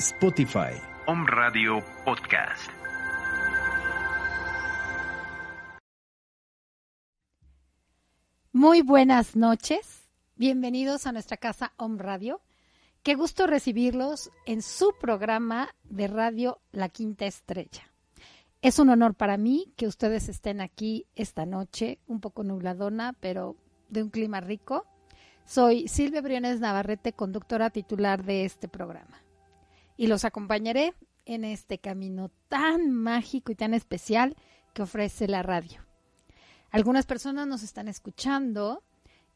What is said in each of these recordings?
Spotify. Om Radio Podcast. Muy buenas noches. Bienvenidos a nuestra casa Om Radio. Qué gusto recibirlos en su programa de radio La Quinta Estrella. Es un honor para mí que ustedes estén aquí esta noche, un poco nubladona, pero de un clima rico. Soy Silvia Briones Navarrete, conductora titular de este programa. Y los acompañaré en este camino tan mágico y tan especial que ofrece la radio. Algunas personas nos están escuchando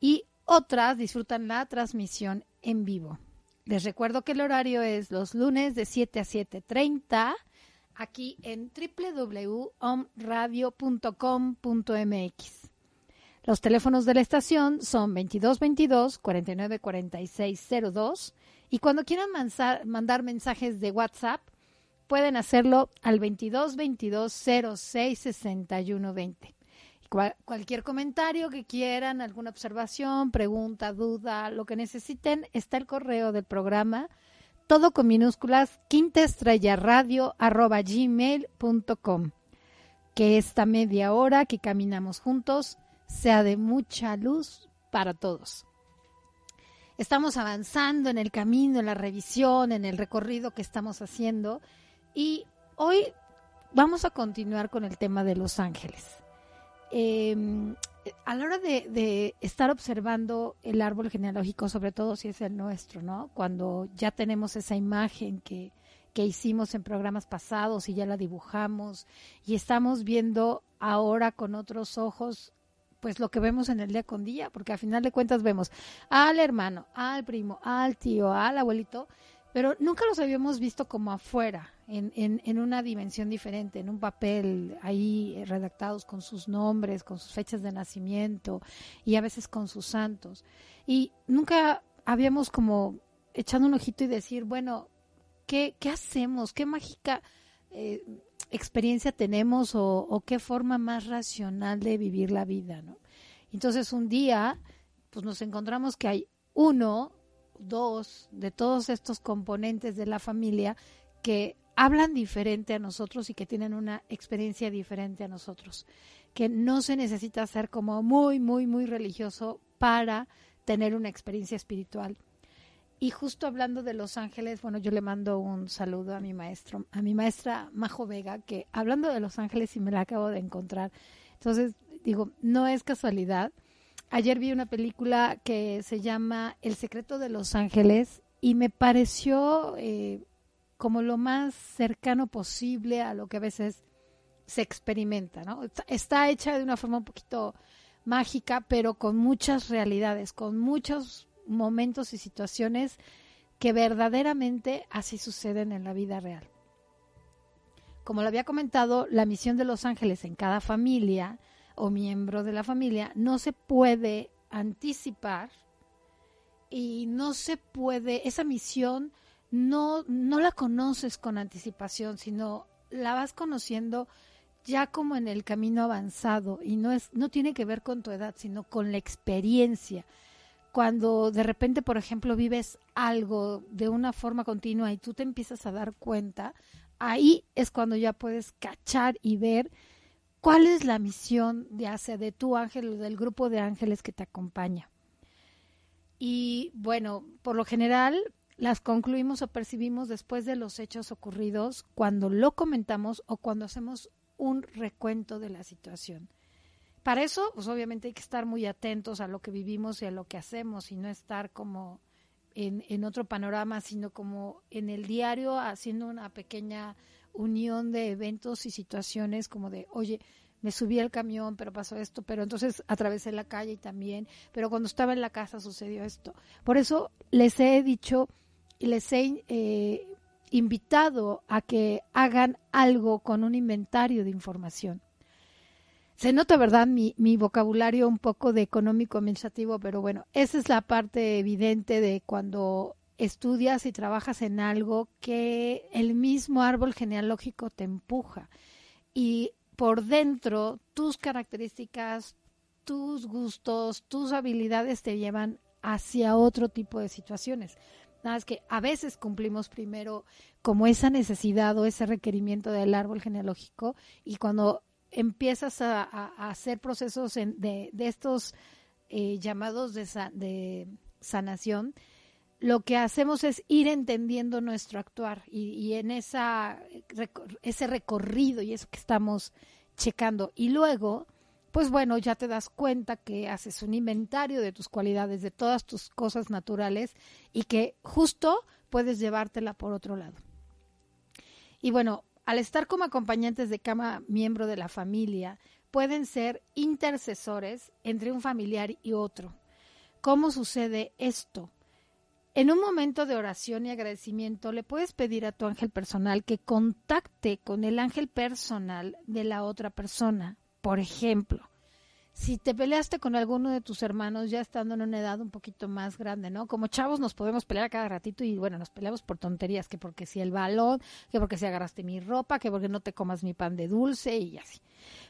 y otras disfrutan la transmisión en vivo. Les recuerdo que el horario es los lunes de 7 a 7.30 aquí en www.omradio.com.mx. Los teléfonos de la estación son 2222 494602 y cuando quieran mandar mensajes de WhatsApp pueden hacerlo al 2222 066120. cualquier comentario que quieran, alguna observación, pregunta, duda, lo que necesiten, está el correo del programa todo con minúsculas, quinta estrella radio arroba gmail.com. Que esta media hora que caminamos juntos sea de mucha luz para todos. Estamos avanzando en el camino, en la revisión, en el recorrido que estamos haciendo y hoy vamos a continuar con el tema de Los Ángeles. Eh, a la hora de, estar observando el árbol genealógico, sobre todo si es el nuestro, ¿no? Cuando ya tenemos esa imagen que, que hicimos en programas pasados y ya la dibujamos y estamos viendo ahora con otros ojos pues lo que vemos en el día con día, porque al final de cuentas vemos al hermano, al primo, al tío, al abuelito, pero nunca los habíamos visto como afuera, en, en, en, una dimensión diferente, en un papel ahí redactados con sus nombres, con sus fechas de nacimiento y a veces con sus santos. Y nunca habíamos como echado un ojito y decir, bueno, ¿qué, qué hacemos? ¿Qué mágica eh, experiencia tenemos o, qué forma más racional de vivir la vida? ¿no? Entonces un día, pues nos encontramos que hay uno dos de todos estos componentes de la familia que hablan diferente a nosotros y que tienen una experiencia diferente a nosotros, que no se necesita ser como muy, muy, muy religioso para tener una experiencia espiritual. Y justo hablando de Los Ángeles, bueno, yo le mando un saludo a mi maestro, a mi maestra Majo Vega, que hablando de Los Ángeles y me la acabo de encontrar. Entonces, digo, no es casualidad Ayer vi una película que se llama El secreto de los ángeles y me pareció eh, como lo más cercano posible a lo que a veces se experimenta, ¿no? Está hecha de una forma un poquito mágica, pero con muchas realidades, con muchos momentos y situaciones que verdaderamente así suceden en la vida real. Como lo había comentado, la misión de los ángeles en cada familia o miembro de la familia, no se puede anticipar y no se puede, esa misión no, no la conoces con anticipación, sino la vas conociendo ya como en el camino avanzado y no es no tiene que ver con tu edad, sino con la experiencia. Cuando de repente, por ejemplo, vives algo de una forma continua y tú te empiezas a dar cuenta, ahí es cuando ya puedes cachar y ver ¿Cuál es la misión de hacia de tu ángel o del grupo de ángeles que te acompaña? Y bueno, por lo general las concluimos o percibimos después de los hechos ocurridos cuando lo comentamos o cuando hacemos un recuento de la situación. Para eso, pues obviamente hay que estar muy atentos a lo que vivimos y a lo que hacemos y no estar como en, otro panorama, sino como en el diario haciendo una pequeña unión de eventos y situaciones como de, oye, me subí al camión, pero pasó esto, pero entonces atravesé la calle y también, pero cuando estaba en la casa sucedió esto. Por eso les he dicho y les he eh, invitado a que hagan algo con un inventario de información. Se nota, ¿verdad? Mi, vocabulario un poco de económico administrativo, pero bueno, esa es la parte evidente de cuando estudias y trabajas en algo que el mismo árbol genealógico te empuja. Y por dentro, tus características, tus gustos, tus habilidades te llevan hacia otro tipo de situaciones. Nada es que a veces cumplimos primero como esa necesidad o ese requerimiento del árbol genealógico y cuando empiezas a, hacer procesos de, estos eh, llamados de, sanación, lo que hacemos es ir entendiendo nuestro actuar y, y en esa, ese recorrido y eso que estamos checando. Y luego pues bueno, ya te das cuenta que haces un inventario de tus cualidades, de todas tus cosas naturales y que justo puedes llevártela por otro lado. Y bueno, al estar como acompañantes de cada miembro de la familia, pueden ser intercesores entre un familiar y otro. ¿Cómo sucede esto? En un momento de oración y agradecimiento le puedes pedir a tu ángel personal que contacte con el ángel personal de la otra persona por ejemplo, si te peleaste con alguno de tus hermanos ya estando en una edad un poquito más grande, ¿no? Como chavos nos podemos pelear cada ratito y bueno, nos peleamos por tonterías, que porque si el balón, que porque si agarraste mi ropa, que porque no te comas mi pan de dulce y así.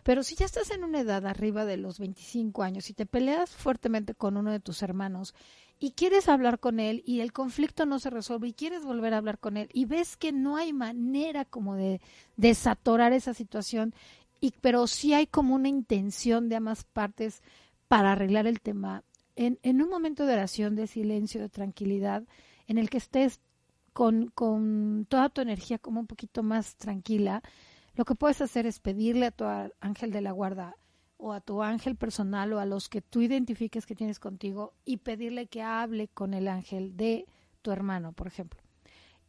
Pero si ya estás en una edad arriba de los 25 años y te peleas fuertemente con uno de tus hermanos y quieres hablar con él y el conflicto no se resuelve y quieres volver a hablar con él y ves que no hay manera como de desatorar esa situación y, pero sí hay como una intención de ambas partes para arreglar el tema. En, en un momento de oración, de silencio, de tranquilidad, en el que estés con, con toda tu energía como un poquito más tranquila, lo que puedes hacer es pedirle a tu ángel de la guarda o a tu ángel personal o a los que tú identifiques que tienes contigo y pedirle que hable con el ángel de tu hermano, por ejemplo.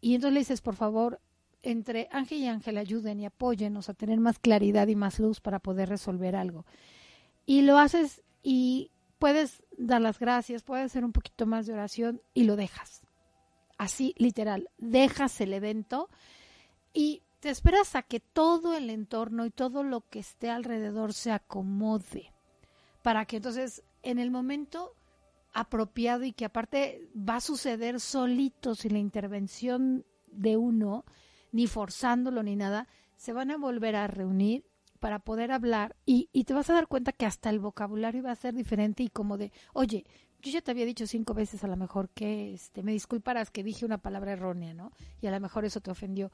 Y entonces le dices, por favor, entre Ángel y Ángel ayuden y apóyennos a tener más claridad y más luz para poder resolver algo. Y lo haces y puedes dar las gracias, puedes hacer un poquito más de oración y lo dejas. Así, literal, dejas el evento y te esperas a que todo el entorno y todo lo que esté alrededor se acomode para que entonces en el momento apropiado y que aparte va a suceder solito sin la intervención de uno, ni forzándolo ni nada, se van a volver a reunir para poder hablar y, y, te vas a dar cuenta que hasta el vocabulario va a ser diferente y como de, oye, yo ya te había dicho cinco veces a lo mejor que este, me disculparás que dije una palabra errónea, ¿no? Y a lo mejor eso te ofendió.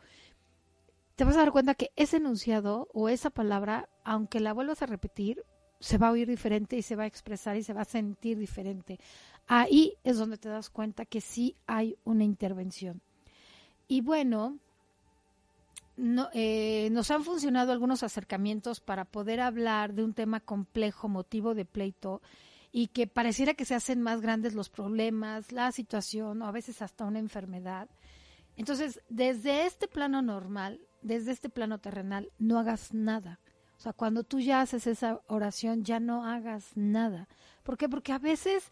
Te vas a dar cuenta que ese enunciado o esa palabra, aunque la vuelvas a repetir, se va a oír diferente y se va a expresar y se va a sentir diferente. Ahí es donde te das cuenta que sí hay una intervención. Y bueno, no, eh, nos han funcionado algunos acercamientos para poder hablar de un tema complejo, motivo de pleito, y que pareciera que se hacen más grandes los problemas, la situación o a veces hasta una enfermedad. Entonces, desde este plano normal, desde este plano terrenal, no hagas nada. O sea, cuando tú ya haces esa oración, ya no hagas nada. ¿Por qué? Porque a veces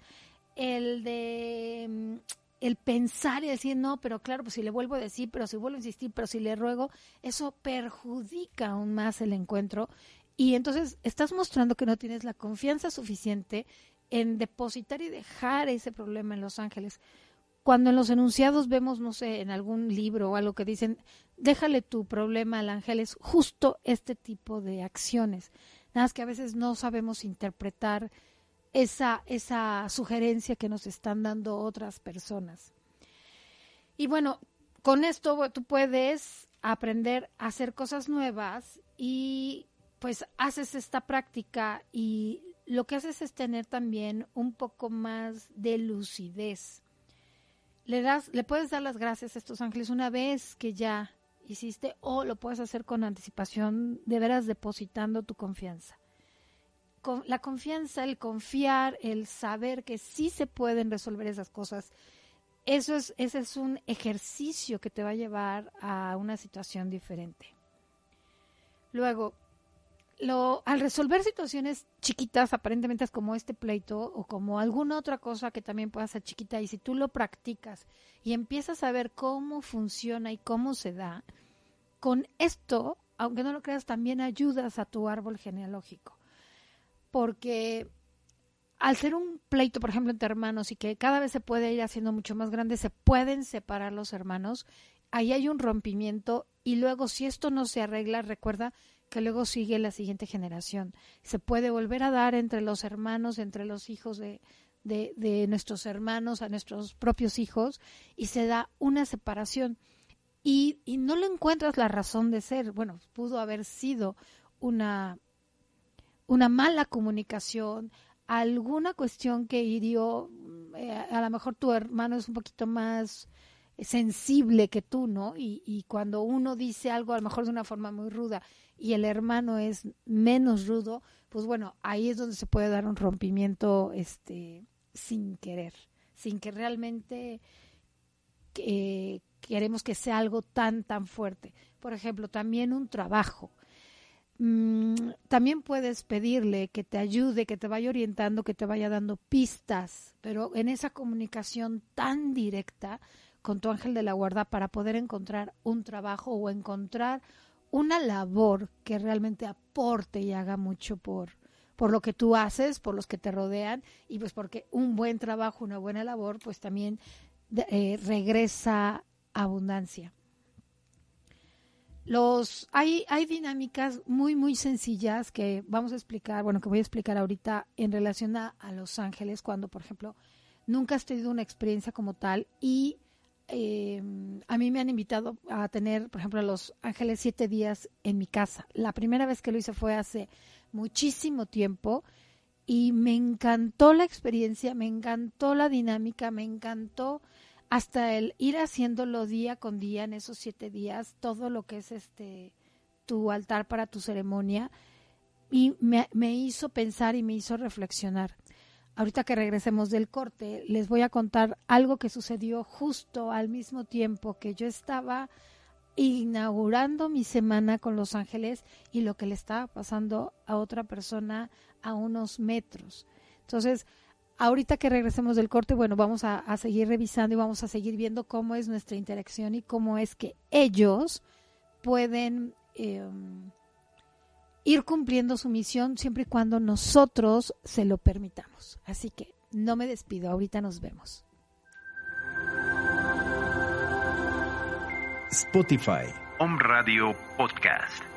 el de el pensar y decir, no, pero claro, pues si le vuelvo a decir, pero si vuelvo a insistir, pero si le ruego, eso perjudica aún más el encuentro. Y entonces estás mostrando que no tienes la confianza suficiente en depositar y dejar ese problema en Los Ángeles. Cuando en los enunciados vemos, no sé, en algún libro o algo que dicen, déjale tu problema al ángel, es justo este tipo de acciones. Nada más que a veces no sabemos interpretar esa, esa sugerencia que nos están dando otras personas. Y bueno, con esto tú puedes aprender a hacer cosas nuevas y pues haces esta práctica y lo que haces es tener también un poco más de lucidez. Le, das, le puedes dar las gracias a estos ángeles una vez que ya hiciste o lo puedes hacer con anticipación, de veras depositando tu confianza la confianza, el confiar, el saber que sí se pueden resolver esas cosas, eso es, ese es un ejercicio que te va a llevar a una situación diferente. Luego, lo, al resolver situaciones chiquitas, aparentemente como este pleito o como alguna otra cosa que también pueda ser chiquita, y si tú lo practicas y empiezas a ver cómo funciona y cómo se da, con esto, aunque no lo creas, también ayudas a tu árbol genealógico porque al ser un pleito, por ejemplo, entre hermanos y que cada vez se puede ir haciendo mucho más grande, se pueden separar los hermanos, ahí hay un rompimiento y luego si esto no se arregla, recuerda que luego sigue la siguiente generación. Se puede volver a dar entre los hermanos, entre los hijos de, nuestros hermanos a nuestros propios hijos y se da una separación. Y, y no le encuentras la razón de ser. Bueno, pudo haber sido una, una mala comunicación, alguna cuestión que hirió, eh, a lo mejor tu hermano es un poquito más sensible que tú, ¿no? Y, y, cuando uno dice algo a lo mejor de una forma muy ruda y el hermano es menos rudo, pues bueno, ahí es donde se puede dar un rompimiento este sin querer, sin que realmente eh, queremos que sea algo tan tan fuerte. Por ejemplo, también un trabajo. Mm, también puedes pedirle que te ayude, que te vaya orientando, que te vaya dando pistas, pero en esa comunicación tan directa, con tu ángel de la guarda para poder encontrar un trabajo o encontrar una labor que realmente aporte y haga mucho por, por lo que tú haces, por los que te rodean y pues porque un buen trabajo, una buena labor, pues también eh, regresa abundancia. Los, hay, hay dinámicas muy, muy sencillas que vamos a explicar, bueno, que voy a explicar ahorita en relación a, a Los Ángeles, cuando, por ejemplo, nunca has tenido una experiencia como tal y eh, a mí me han invitado a tener, por ejemplo, a Los Ángeles siete días en mi casa. La primera vez que lo hice fue hace muchísimo tiempo y me encantó la experiencia, me encantó la dinámica, me encantó hasta el ir haciéndolo día con día en esos siete días, todo lo que es este tu altar para tu ceremonia y me, me hizo pensar y me hizo reflexionar ahorita que regresemos del corte, les voy a contar algo que sucedió justo al mismo tiempo que yo estaba inaugurando mi semana con Los Ángeles y lo que le estaba pasando a otra persona a unos metros. Entonces, ahorita que regresemos del corte, bueno, vamos a, seguir revisando y vamos a seguir viendo cómo es nuestra interacción y cómo es que ellos pueden em, ir cumpliendo su misión siempre y cuando nosotros se lo permitamos. Así que no me despido, ahorita nos vemos. Spotify. Home Radio Podcast.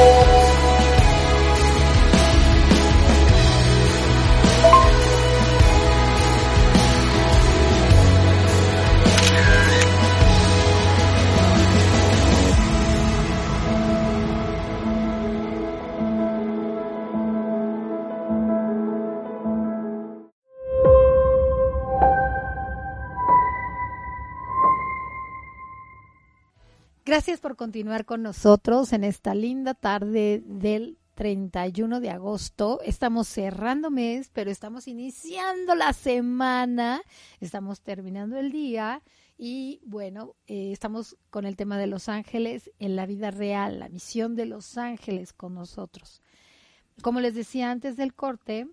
Thank you. Gracias por continuar con nosotros en esta linda tarde del 31 de agosto. Estamos cerrando mes, pero estamos iniciando la semana, estamos terminando el día y bueno, eh, estamos con el tema de los ángeles en la vida real, la misión de los ángeles con nosotros. Como les decía antes del corte,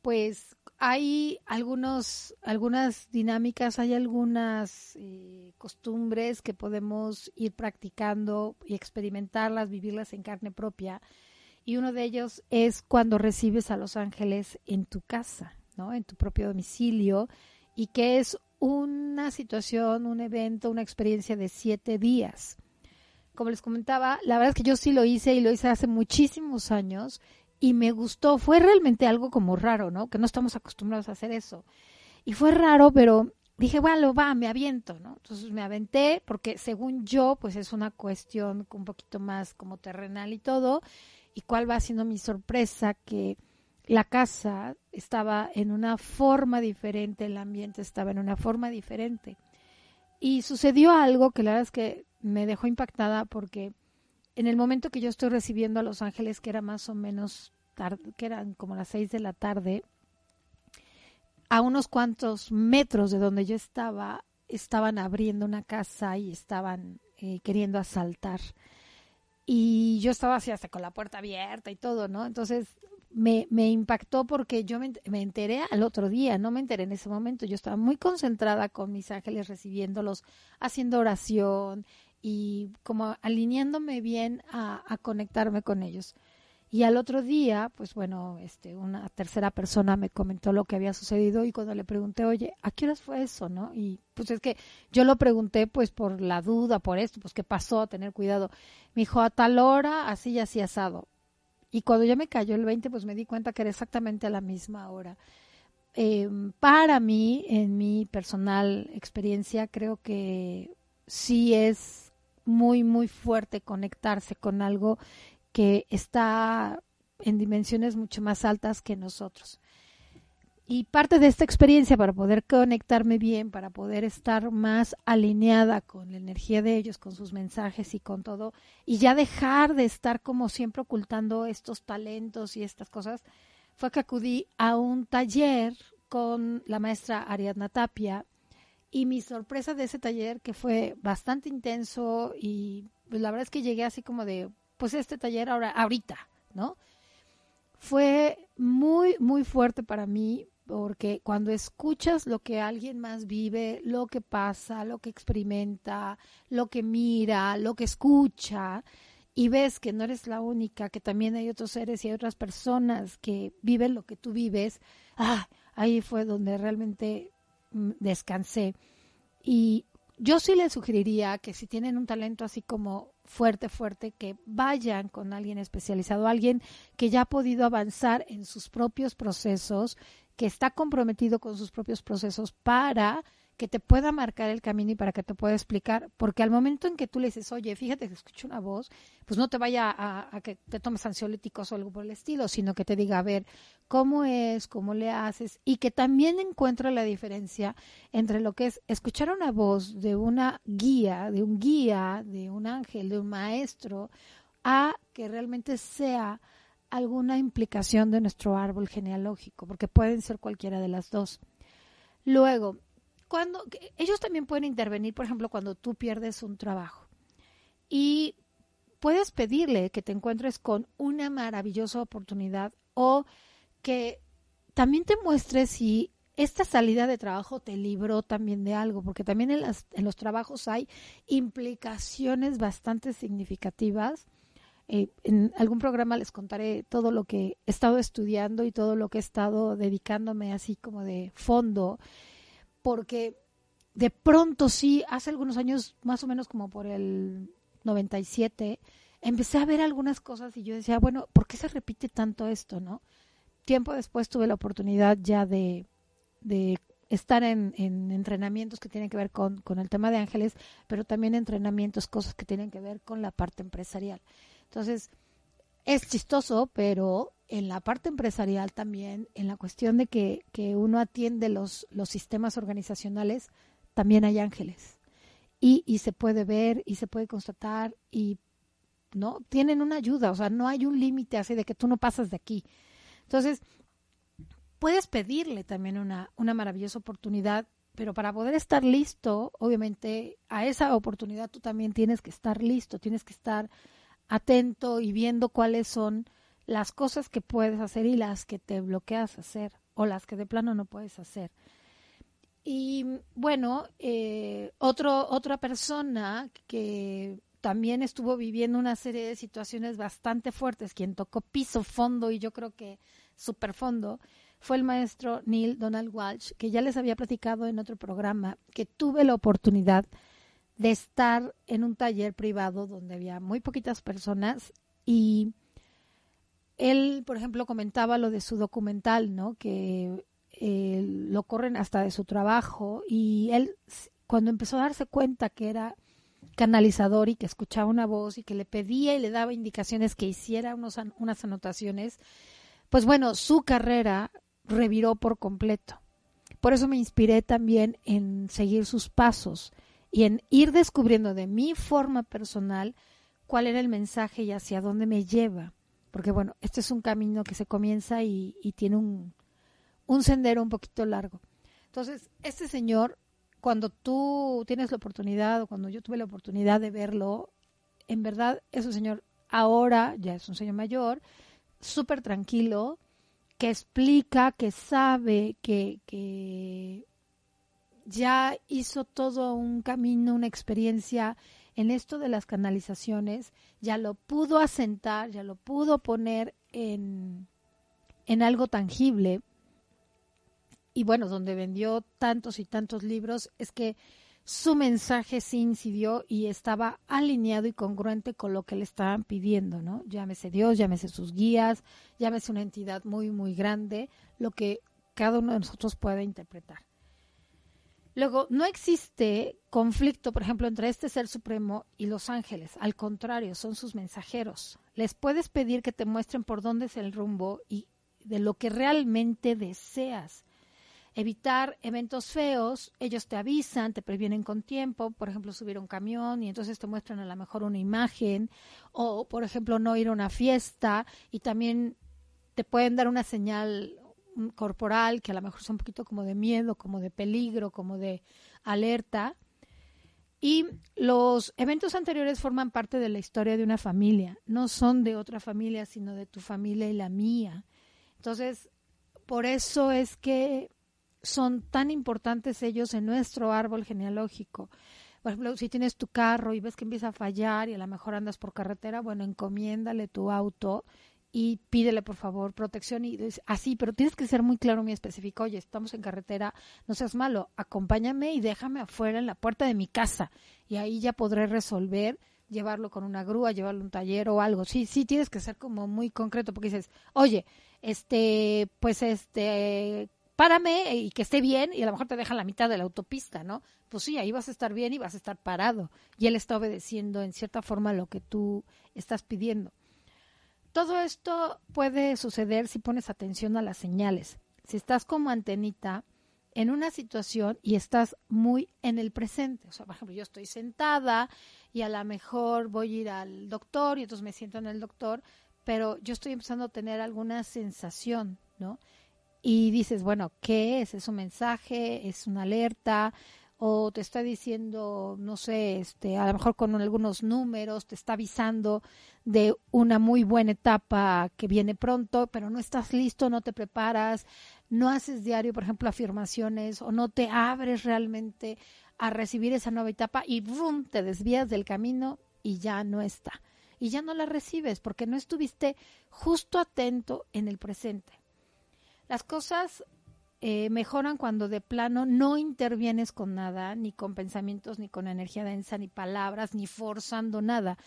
pues hay algunos, algunas dinámicas, hay algunas eh, costumbres que podemos ir practicando y experimentarlas, vivirlas en carne propia. Y uno de ellos es cuando recibes a los ángeles en tu casa, ¿no? En tu propio domicilio y que es una situación, un evento, una experiencia de siete días. Como les comentaba, la verdad es que yo sí lo hice y lo hice hace muchísimos años y me gustó. Fue realmente algo como raro, ¿no? Que no estamos acostumbrados a hacer eso. Y fue raro, pero dije, bueno, va, me aviento, ¿no? Entonces me aventé porque según yo, pues es una cuestión un poquito más como terrenal y todo. ¿Y cuál va siendo mi sorpresa? Que la casa estaba en una forma diferente, el ambiente estaba en una forma diferente. Y sucedió algo que la verdad es que me dejó impactada porque en el momento que yo estoy recibiendo a Los Ángeles, que era más o menos que eran como las seis de la tarde, a unos cuantos metros de donde yo estaba, estaban abriendo una casa y estaban eh, queriendo asaltar. Y yo estaba así hasta con la puerta abierta y todo, ¿no? Entonces me, me impactó porque yo me, me, enteré al otro día, no me enteré en ese momento, yo estaba muy concentrada con mis ángeles recibiéndolos, haciendo oración y como alineándome bien a, a conectarme con ellos. Y al otro día, pues bueno, este, una tercera persona me comentó lo que había sucedido y cuando le pregunté, oye, ¿a qué horas fue eso, no? Y pues es que yo lo pregunté pues por la duda, por esto, pues qué pasó, tener cuidado. Me dijo, a tal hora, así y así asado. Y cuando ya me cayó el 20, pues me di cuenta que era exactamente a la misma hora. Eh, para mí, en mi personal experiencia, creo que sí es muy, muy fuerte conectarse con algo que está en dimensiones mucho más altas que nosotros. Y parte de esta experiencia para poder conectarme bien, para poder estar más alineada con la energía de ellos, con sus mensajes y con todo, y ya dejar de estar como siempre ocultando estos talentos y estas cosas, fue que acudí a un taller con la maestra Ariadna Tapia y mi sorpresa de ese taller que fue bastante intenso y pues, la verdad es que llegué así como de pues este taller ahora ahorita, ¿no? Fue muy muy fuerte para mí porque cuando escuchas lo que alguien más vive, lo que pasa, lo que experimenta, lo que mira, lo que escucha, y ves que no eres la única, que también hay otros seres y hay otras personas que viven lo que tú vives, ah, ahí fue donde realmente mm, descansé. Y yo sí les sugeriría que si tienen un talento así como fuerte, fuerte, que vayan con alguien especializado, alguien que ya ha podido avanzar en sus propios procesos, que está comprometido con sus propios procesos para que te pueda marcar el camino y para que te pueda explicar, porque al momento en que tú le dices, oye, fíjate que escucho una voz, pues no te vaya a, que te tomes ansiolíticos o algo por el estilo, sino que te diga, a ver, cómo es, cómo le haces, y que también encuentre la diferencia entre lo que es escuchar una voz de una guía, de un guía, de un ángel, de un maestro, a que realmente sea alguna implicación de nuestro árbol genealógico, porque pueden ser cualquiera de las dos. Luego, cuando ellos también pueden intervenir, por ejemplo, cuando tú pierdes un trabajo. Y puedes pedirle que te encuentres con una maravillosa oportunidad o que también te muestres si esta salida de trabajo te libró también de algo, porque también en, en los trabajos hay implicaciones bastante significativas. Eh, en algún programa les contaré todo lo que he estado estudiando y todo lo que he estado dedicándome así como de fondo, porque de pronto sí, hace algunos años, más o menos como por el 97, empecé a ver algunas cosas y yo decía, bueno, ¿por qué se repite tanto esto, no? Tiempo después tuve la oportunidad ya de, de estar en, en, entrenamientos que tienen que ver con, con el tema de ángeles, pero también entrenamientos, cosas que tienen que ver con la parte empresarial. Entonces, es chistoso, pero en la parte empresarial también, en la cuestión de que, que uno atiende los, los sistemas organizacionales, también hay ángeles. Y, y se puede ver y se puede constatar y no tienen una ayuda, o sea, no hay un límite así de que tú no pasas de aquí. Entonces, puedes pedirle también una, una maravillosa oportunidad, pero para poder estar listo, obviamente, a esa oportunidad tú también tienes que estar listo, tienes que estar atento y viendo cuáles son las cosas que puedes hacer y las que te bloqueas hacer o las que de plano no puedes hacer. Y bueno, eh, otro, otra persona que también estuvo viviendo una serie de situaciones bastante fuertes, quien tocó piso fondo y yo creo que super fondo, fue el maestro Neil Donald Walsh, que ya les había platicado en otro programa, que tuve la oportunidad de estar en un taller privado donde había muy poquitas personas y él, por ejemplo, comentaba lo de su documental, ¿no? Que eh, lo corren hasta de su trabajo y él cuando empezó a darse cuenta que era canalizador y que escuchaba una voz y que le pedía y le daba indicaciones que hiciera unos, unas anotaciones, pues bueno, su carrera reviró por completo. Por eso me inspiré también en seguir sus pasos y en ir descubriendo de mi forma personal cuál era el mensaje y hacia dónde me lleva. Porque bueno, este es un camino que se comienza y, tiene un, sendero un poquito largo. Entonces, este señor, cuando tú tienes la oportunidad o cuando yo tuve la oportunidad de verlo, en verdad es un señor ahora, ya es un señor mayor, súper tranquilo, que explica, que sabe, que, que ya hizo todo un camino, una experiencia en esto de las canalizaciones, ya lo pudo asentar, ya lo pudo poner en, en algo tangible. Y bueno, donde vendió tantos y tantos libros, es que su mensaje sí incidió y estaba alineado y congruente con lo que le estaban pidiendo, ¿no? Llámese Dios, llámese sus guías, llámese una entidad muy, muy grande, lo que cada uno de nosotros pueda interpretar. Luego, no existe conflicto, por ejemplo, entre este ser supremo y los ángeles. Al contrario, son sus mensajeros. Les puedes pedir que te muestren por dónde es el rumbo y de lo que realmente deseas. Evitar eventos feos, ellos te avisan, te previenen con tiempo, por ejemplo, subir un camión y entonces te muestran a lo mejor una imagen, o por ejemplo, no ir a una fiesta y también te pueden dar una señal corporal que a lo mejor es un poquito como de miedo, como de peligro, como de alerta. Y los eventos anteriores forman parte de la historia de una familia, no son de otra familia, sino de tu familia y la mía. Entonces, por eso es que son tan importantes ellos en nuestro árbol genealógico. Por ejemplo, si tienes tu carro y ves que empieza a fallar y a lo mejor andas por carretera, bueno, encomiéndale tu auto y pídele por favor protección y así, pero tienes que ser muy claro, muy específico. Oye, estamos en carretera, no seas malo, acompáñame y déjame afuera en la puerta de mi casa y ahí ya podré resolver llevarlo con una grúa, llevarlo a un taller o algo. Sí, sí, tienes que ser como muy concreto porque dices, oye, este, pues este, párame y que esté bien y a lo mejor te dejan la mitad de la autopista, ¿no? Pues sí, ahí vas a estar bien y vas a estar parado. Y él está obedeciendo en cierta forma lo que tú estás pidiendo. Todo esto puede suceder si pones atención a las señales. Si estás como antenita en una situación y estás muy en el presente. O sea, por ejemplo, yo estoy sentada y a lo mejor voy a ir al doctor y entonces me siento en el doctor, pero yo estoy empezando a tener alguna sensación, ¿no? Y dices, bueno, ¿qué es? ¿Es un mensaje? ¿Es una alerta? O te está diciendo, no sé, este, a lo mejor con algunos números, te está avisando de una muy buena etapa que viene pronto, pero no estás listo, no te preparas, no haces diario, por ejemplo, afirmaciones o no te abres realmente a recibir esa nueva etapa y ¡brum! te desvías del camino y ya no está. Y ya no la recibes porque no estuviste justo atento en el presente. Las cosas eh, mejoran cuando de plano no intervienes con nada, ni con pensamientos, ni con energía densa, ni palabras, ni forzando nada.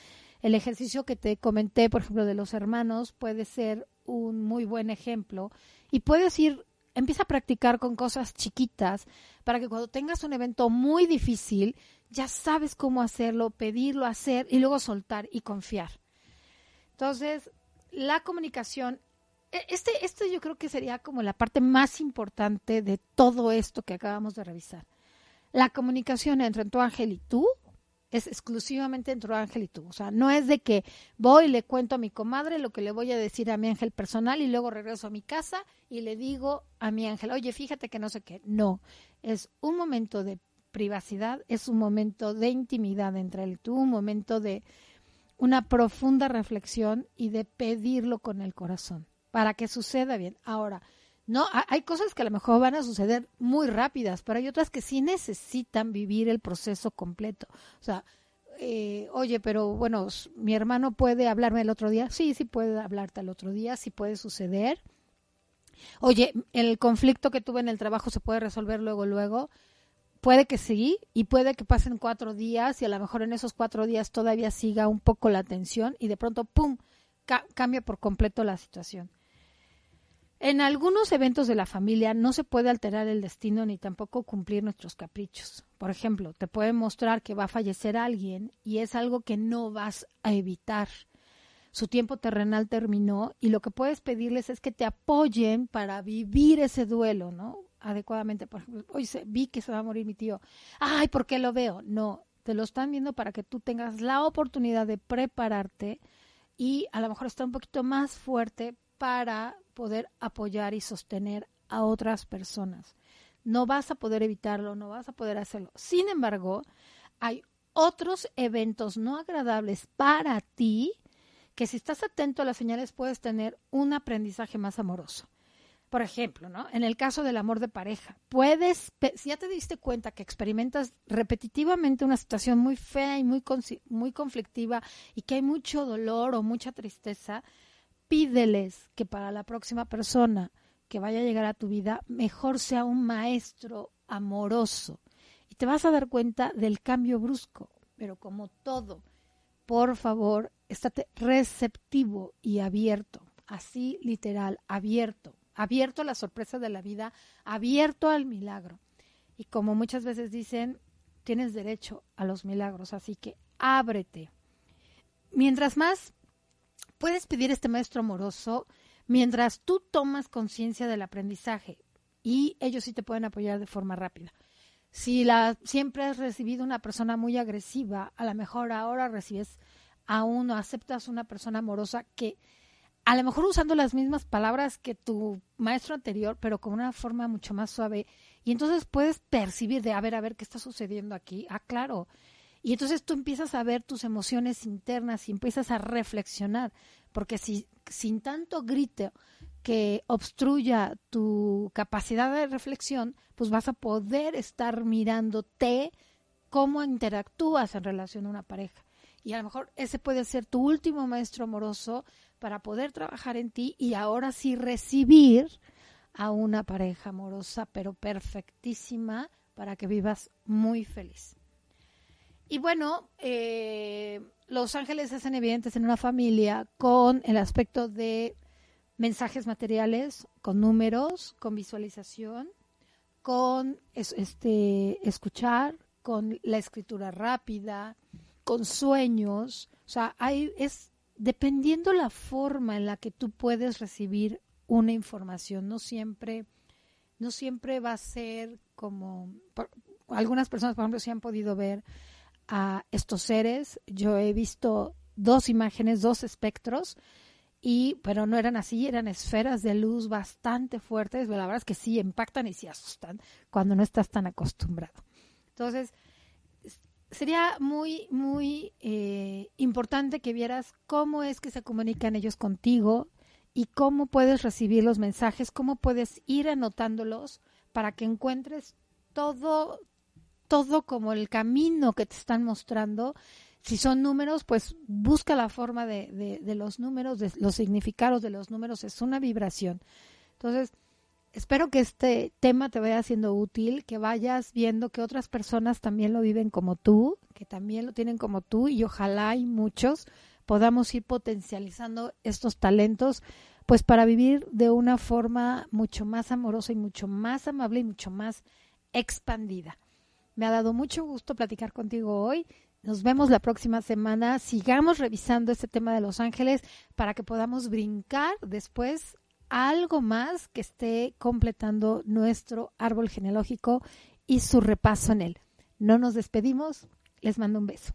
El ejercicio que te comenté, por ejemplo, de los hermanos, puede ser un muy buen ejemplo. Y puedes ir, empieza a practicar con cosas chiquitas para que cuando tengas un evento muy difícil, ya sabes cómo hacerlo, pedirlo, hacer y luego soltar y confiar. Entonces, la comunicación este, este yo creo que sería como la parte más importante de todo esto que acabamos de revisar. La comunicación entre tu ángel y tú es exclusivamente entre tu ángel y tú. O sea, no es de que voy y le cuento a mi comadre lo que le voy a decir a mi ángel personal y luego regreso a mi casa y le digo a mi ángel, oye, fíjate que no sé qué. No, es un momento de privacidad, es un momento de intimidad entre él y tú, un momento de una profunda reflexión y de pedirlo con el corazón para que suceda bien. Ahora, no, hay cosas que a lo mejor van a suceder muy rápidas, pero hay otras que sí necesitan vivir el proceso completo. O sea, eh, oye, pero bueno, mi hermano puede hablarme el otro día. Sí, sí puede hablarte el otro día, sí puede suceder. Oye, el conflicto que tuve en el trabajo se puede resolver luego, luego. Puede que sí, y puede que pasen cuatro días y a lo mejor en esos cuatro días todavía siga un poco la tensión y de pronto, ¡pum!, cambia por completo la situación. En algunos eventos de la familia no se puede alterar el destino ni tampoco cumplir nuestros caprichos. Por ejemplo, te puede mostrar que va a fallecer alguien y es algo que no vas a evitar. Su tiempo terrenal terminó y lo que puedes pedirles es que te apoyen para vivir ese duelo, ¿no? Adecuadamente. Por ejemplo, hoy vi que se va a morir mi tío. Ay, ¿por qué lo veo? No, te lo están viendo para que tú tengas la oportunidad de prepararte y a lo mejor estar un poquito más fuerte para poder apoyar y sostener a otras personas. No vas a poder evitarlo, no vas a poder hacerlo. Sin embargo, hay otros eventos no agradables para ti que si estás atento a las señales puedes tener un aprendizaje más amoroso. Por ejemplo, ¿no? En el caso del amor de pareja, puedes, si ya te diste cuenta que experimentas repetitivamente una situación muy fea y muy, muy conflictiva y que hay mucho dolor o mucha tristeza, pídeles que para la próxima persona que vaya a llegar a tu vida, mejor sea un maestro amoroso. Y te vas a dar cuenta del cambio brusco, pero como todo, por favor, estate receptivo y abierto, así literal, abierto, abierto a la sorpresa de la vida, abierto al milagro. Y como muchas veces dicen, tienes derecho a los milagros, así que ábrete. Mientras más puedes pedir este maestro amoroso mientras tú tomas conciencia del aprendizaje y ellos sí te pueden apoyar de forma rápida. Si la, siempre has recibido una persona muy agresiva, a lo mejor ahora recibes a uno, aceptas una persona amorosa que a lo mejor usando las mismas palabras que tu maestro anterior, pero con una forma mucho más suave. Y entonces puedes percibir de, a ver, a ver, ¿qué está sucediendo aquí? Ah, claro, y entonces tú empiezas a ver tus emociones internas y empiezas a reflexionar, porque si sin tanto grito que obstruya tu capacidad de reflexión, pues vas a poder estar mirándote cómo interactúas en relación a una pareja. Y a lo mejor ese puede ser tu último maestro amoroso para poder trabajar en ti y ahora sí recibir a una pareja amorosa, pero perfectísima, para que vivas muy feliz. Y bueno, eh, los ángeles hacen evidentes en una familia con el aspecto de mensajes materiales, con números, con visualización, con este, escuchar, con la escritura rápida, con sueños. O sea, hay, es dependiendo la forma en la que tú puedes recibir una información. No siempre, no siempre va a ser como algunas personas, por ejemplo, sí han podido ver a estos seres. Yo he visto dos imágenes, dos espectros, y pero no eran así, eran esferas de luz bastante fuertes, la verdad es que sí impactan y sí asustan cuando no estás tan acostumbrado. Entonces, sería muy, muy eh, importante que vieras cómo es que se comunican ellos contigo y cómo puedes recibir los mensajes, cómo puedes ir anotándolos para que encuentres todo, todo como el camino que te están mostrando. Si son números, pues busca la forma de, de, los números, de los significados de los números, es una vibración. Entonces, espero que este tema te vaya siendo útil, que vayas viendo que otras personas también lo viven como tú, que también lo tienen como tú y ojalá hay muchos podamos ir potencializando estos talentos, pues para vivir de una forma mucho más amorosa y mucho más amable y mucho más expandida. Me ha dado mucho gusto platicar contigo hoy. Nos vemos la próxima semana. Sigamos revisando este tema de Los Ángeles para que podamos brincar después algo más que esté completando nuestro árbol genealógico y su repaso en él. No nos despedimos. Les mando un beso.